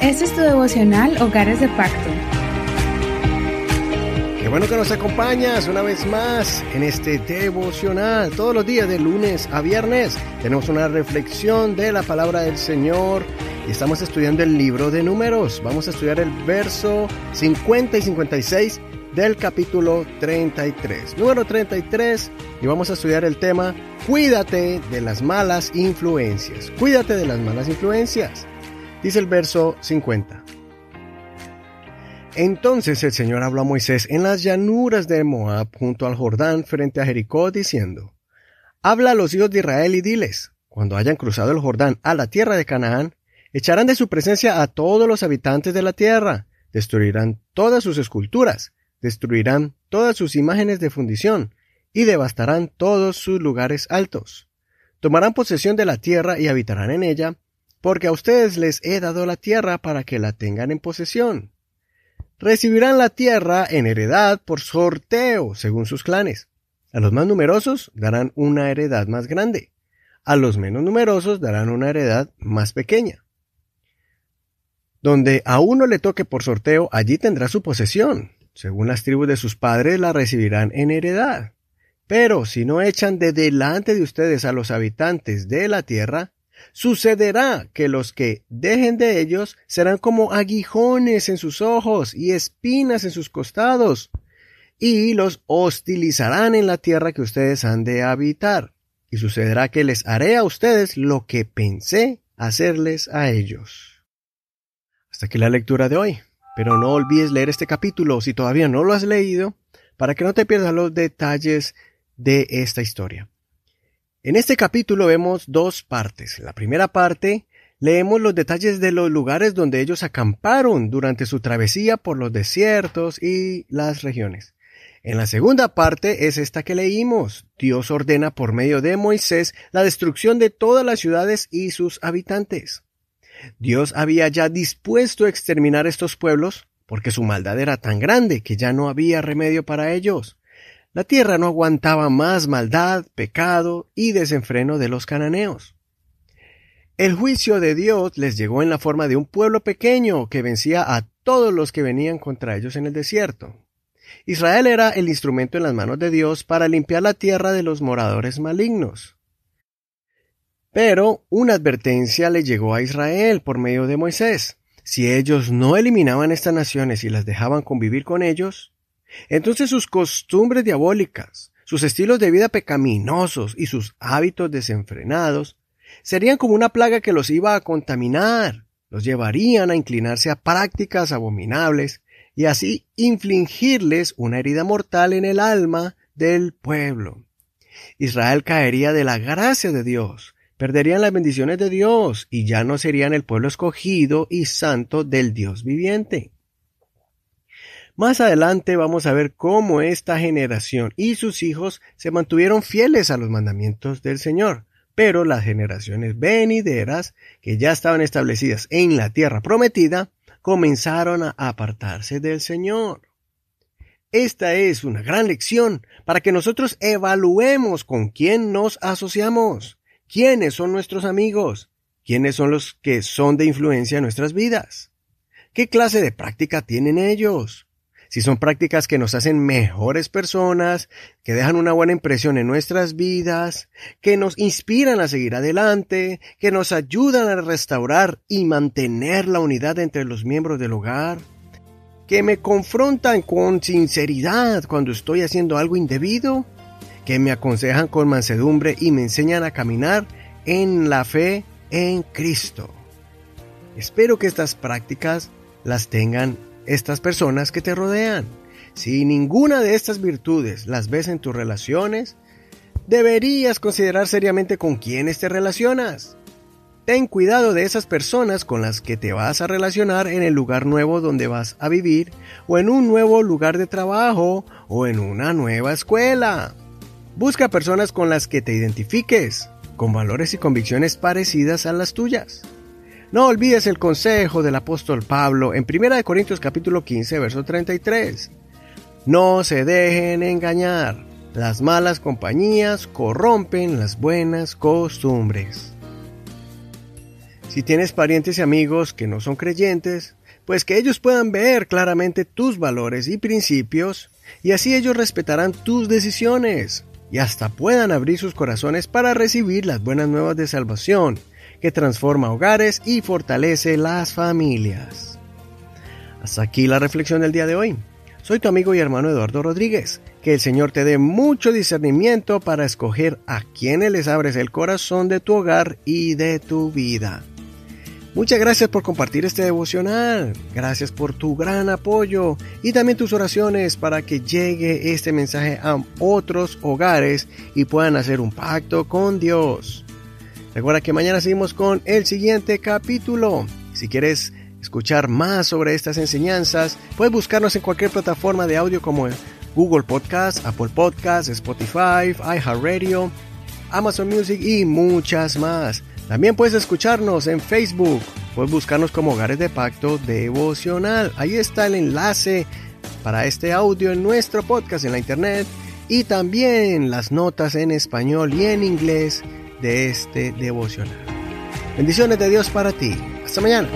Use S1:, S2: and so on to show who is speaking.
S1: Este es tu devocional Hogares de Pacto.
S2: Qué bueno que nos acompañas una vez más en este devocional. Todos los días de lunes a viernes tenemos una reflexión de la palabra del Señor y estamos estudiando el libro de números. Vamos a estudiar el verso 50 y 56 del capítulo 33. Número 33 y vamos a estudiar el tema Cuídate de las malas influencias. Cuídate de las malas influencias. Dice el verso 50. Entonces el Señor habló a Moisés en las llanuras de Moab junto al Jordán frente a Jericó diciendo, Habla a los hijos de Israel y diles, cuando hayan cruzado el Jordán a la tierra de Canaán, echarán de su presencia a todos los habitantes de la tierra, destruirán todas sus esculturas, destruirán todas sus imágenes de fundición, y devastarán todos sus lugares altos. Tomarán posesión de la tierra y habitarán en ella, porque a ustedes les he dado la tierra para que la tengan en posesión. Recibirán la tierra en heredad por sorteo, según sus clanes. A los más numerosos darán una heredad más grande. A los menos numerosos darán una heredad más pequeña. Donde a uno le toque por sorteo, allí tendrá su posesión. Según las tribus de sus padres la recibirán en heredad. Pero si no echan de delante de ustedes a los habitantes de la tierra, Sucederá que los que dejen de ellos serán como aguijones en sus ojos y espinas en sus costados, y los hostilizarán en la tierra que ustedes han de habitar. Y sucederá que les haré a ustedes lo que pensé hacerles a ellos. Hasta aquí la lectura de hoy. Pero no olvides leer este capítulo si todavía no lo has leído, para que no te pierdas los detalles de esta historia. En este capítulo vemos dos partes. La primera parte leemos los detalles de los lugares donde ellos acamparon durante su travesía por los desiertos y las regiones. En la segunda parte es esta que leímos. Dios ordena por medio de Moisés la destrucción de todas las ciudades y sus habitantes. Dios había ya dispuesto a exterminar estos pueblos porque su maldad era tan grande que ya no había remedio para ellos. La tierra no aguantaba más maldad, pecado y desenfreno de los cananeos. El juicio de Dios les llegó en la forma de un pueblo pequeño que vencía a todos los que venían contra ellos en el desierto. Israel era el instrumento en las manos de Dios para limpiar la tierra de los moradores malignos. Pero una advertencia le llegó a Israel por medio de Moisés. Si ellos no eliminaban estas naciones y las dejaban convivir con ellos, entonces sus costumbres diabólicas, sus estilos de vida pecaminosos y sus hábitos desenfrenados serían como una plaga que los iba a contaminar, los llevarían a inclinarse a prácticas abominables y así infligirles una herida mortal en el alma del pueblo. Israel caería de la gracia de Dios, perderían las bendiciones de Dios y ya no serían el pueblo escogido y santo del Dios viviente. Más adelante vamos a ver cómo esta generación y sus hijos se mantuvieron fieles a los mandamientos del Señor, pero las generaciones venideras, que ya estaban establecidas en la tierra prometida, comenzaron a apartarse del Señor. Esta es una gran lección para que nosotros evaluemos con quién nos asociamos, quiénes son nuestros amigos, quiénes son los que son de influencia en nuestras vidas, qué clase de práctica tienen ellos, si son prácticas que nos hacen mejores personas, que dejan una buena impresión en nuestras vidas, que nos inspiran a seguir adelante, que nos ayudan a restaurar y mantener la unidad entre los miembros del hogar, que me confrontan con sinceridad cuando estoy haciendo algo indebido, que me aconsejan con mansedumbre y me enseñan a caminar en la fe en Cristo. Espero que estas prácticas las tengan estas personas que te rodean. Si ninguna de estas virtudes las ves en tus relaciones, deberías considerar seriamente con quiénes te relacionas. Ten cuidado de esas personas con las que te vas a relacionar en el lugar nuevo donde vas a vivir, o en un nuevo lugar de trabajo, o en una nueva escuela. Busca personas con las que te identifiques, con valores y convicciones parecidas a las tuyas. No olvides el consejo del apóstol Pablo en 1 Corintios capítulo 15, verso 33. No se dejen engañar. Las malas compañías corrompen las buenas costumbres. Si tienes parientes y amigos que no son creyentes, pues que ellos puedan ver claramente tus valores y principios, y así ellos respetarán tus decisiones, y hasta puedan abrir sus corazones para recibir las buenas nuevas de salvación, que transforma hogares y fortalece las familias. Hasta aquí la reflexión del día de hoy. Soy tu amigo y hermano Eduardo Rodríguez. Que el Señor te dé mucho discernimiento para escoger a quienes les abres el corazón de tu hogar y de tu vida. Muchas gracias por compartir este devocional. Gracias por tu gran apoyo y también tus oraciones para que llegue este mensaje a otros hogares y puedan hacer un pacto con Dios. Recuerda que mañana seguimos con el siguiente capítulo. Si quieres escuchar más sobre estas enseñanzas, puedes buscarnos en cualquier plataforma de audio como Google Podcast, Apple Podcast, Spotify, iHeartRadio, Amazon Music y muchas más. También puedes escucharnos en Facebook, puedes buscarnos como Hogares de Pacto Devocional. Ahí está el enlace para este audio en nuestro podcast en la internet y también las notas en español y en inglés de este devocional. Bendiciones de Dios para ti. Hasta mañana.